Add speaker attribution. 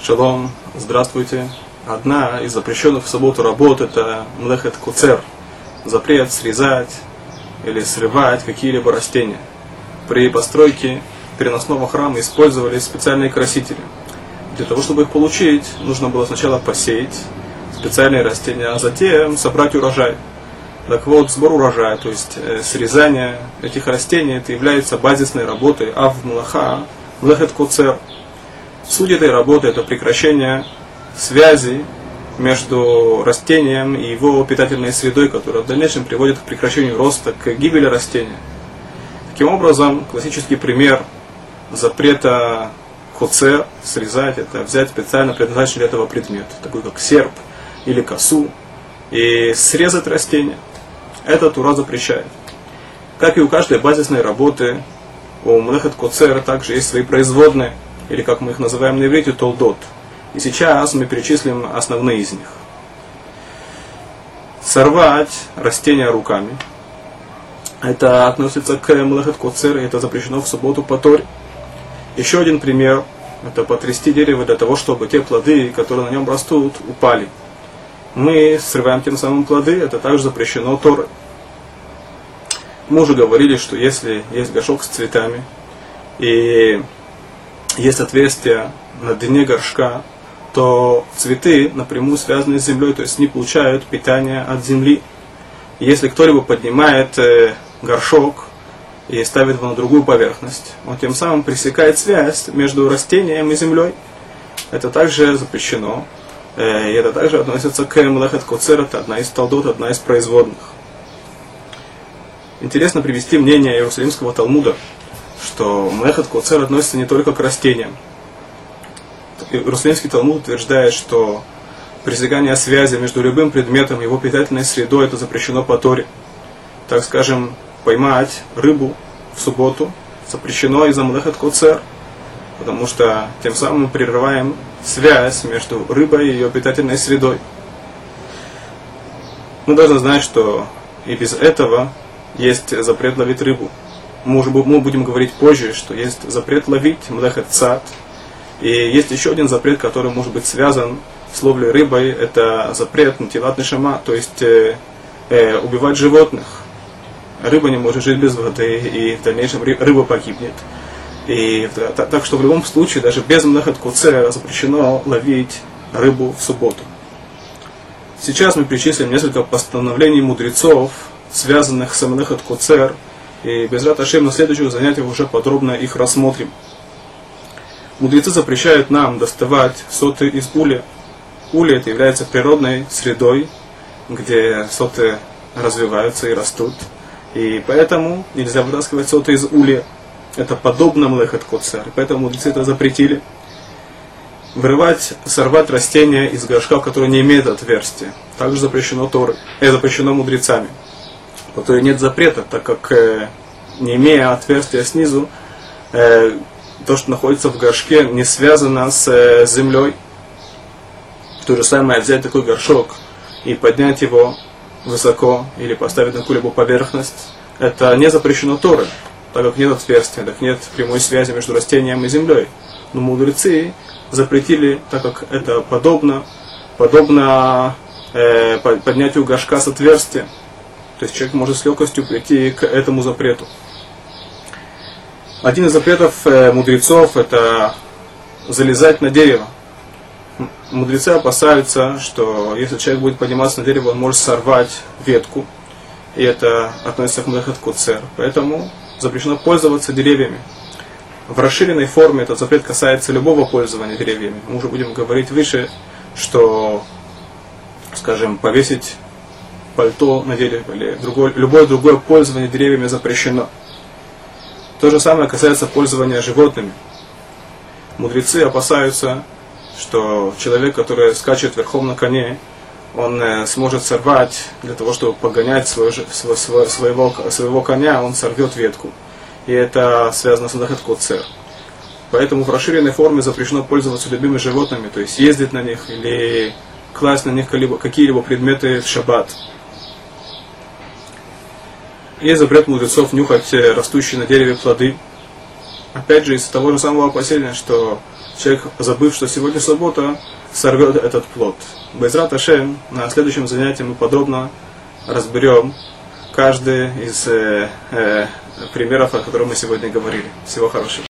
Speaker 1: Шалом, здравствуйте. Одна из запрещенных в субботу работ это млехет куцер, запрет срезать или срывать какие-либо растения. При постройке переносного храма использовали специальные красители. Для того, чтобы их получить, нужно было сначала посеять специальные растения, а затем собрать урожай. Так вот, сбор урожая, то есть э, срезание этих растений, это является базисной работой Ав Млаха, Млехет Куцер – Суть этой работы – это прекращение связи между растением и его питательной средой, которая в дальнейшем приводит к прекращению роста, к гибели растения. Таким образом, классический пример запрета хоце, срезать, это взять специально предназначенный для этого предмет, такой как серп или косу, и срезать растение. Это Тура запрещает. Как и у каждой базисной работы, у Млехет Коцера также есть свои производные – или как мы их называем на иврите, толдот. И сейчас мы перечислим основные из них. Сорвать растения руками. Это относится к млахет коцер, и это запрещено в субботу по Торе. Еще один пример – это потрясти дерево для того, чтобы те плоды, которые на нем растут, упали. Мы срываем тем самым плоды, это также запрещено Торой. Мы уже говорили, что если есть горшок с цветами, и есть отверстие на дне горшка, то цветы напрямую связаны с землей, то есть не получают питания от земли. если кто-либо поднимает э, горшок и ставит его на другую поверхность, он тем самым пресекает связь между растением и землей. Это также запрещено. Э, и это также относится к Млехет Коцер, это одна из талдот, одна из производных. Интересно привести мнение Иерусалимского Талмуда, что Мехат Коцер относится не только к растениям. Иерусалимский Талмуд утверждает, что пресекание связи между любым предметом и его питательной средой это запрещено по Торе. Так скажем, поймать рыбу в субботу запрещено из-за Млехат Коцер, потому что тем самым мы прерываем связь между рыбой и ее питательной средой. Мы должны знать, что и без этого есть запрет ловить рыбу мы, уже, мы будем говорить позже, что есть запрет ловить, млехет цат. И есть еще один запрет, который может быть связан с ловлей рыбой, это запрет на шама, то есть э, э, убивать животных. Рыба не может жить без воды, и в дальнейшем рыба погибнет. И так, так что в любом случае, даже без млехет куце запрещено ловить рыбу в субботу. Сейчас мы перечислим несколько постановлений мудрецов, связанных с млехет куцер, и без Раташем на следующих занятиях уже подробно их рассмотрим. Мудрецы запрещают нам доставать соты из уля. Уля это является природной средой, где соты развиваются и растут. И поэтому нельзя вытаскивать соты из уля. Это подобно млехат коцер. Поэтому мудрецы это запретили. Вырывать, сорвать растения из горшка, которые не имеют отверстия. Также запрещено Торы. Это запрещено мудрецами по той нет запрета, так как э, не имея отверстия снизу, э, то, что находится в горшке, не связано с э, землей. То же самое взять такой горшок и поднять его высоко или поставить на какую-либо поверхность, это не запрещено Торы, так как нет отверстия, так нет прямой связи между растением и землей. Но мудрецы запретили, так как это подобно, подобно э, поднятию горшка с отверстия. То есть человек может с легкостью прийти к этому запрету. Один из запретов э, мудрецов это залезать на дерево. Мудрецы опасаются, что если человек будет подниматься на дерево, он может сорвать ветку. И это относится к Млехат Куцер. Поэтому запрещено пользоваться деревьями. В расширенной форме этот запрет касается любого пользования деревьями. Мы уже будем говорить выше, что, скажем, повесить пальто на дереве или другое, любое другое пользование деревьями запрещено. То же самое касается пользования животными. Мудрецы опасаются, что человек, который скачет верхом на коне, он э, сможет сорвать для того, чтобы погонять свой, свой, своего, своего коня, он сорвет ветку. И это связано с Нахат Коцер. Поэтому в расширенной форме запрещено пользоваться любыми животными, то есть ездить на них или класть на них какие-либо предметы в шаббат. Есть запрет мудрецов нюхать растущие на дереве плоды. Опять же, из того же самого опасения, что человек, забыв, что сегодня суббота, сорвет этот плод. Безрат Ашем, на следующем занятии мы подробно разберем каждый из э, э, примеров, о которых мы сегодня говорили. Всего хорошего.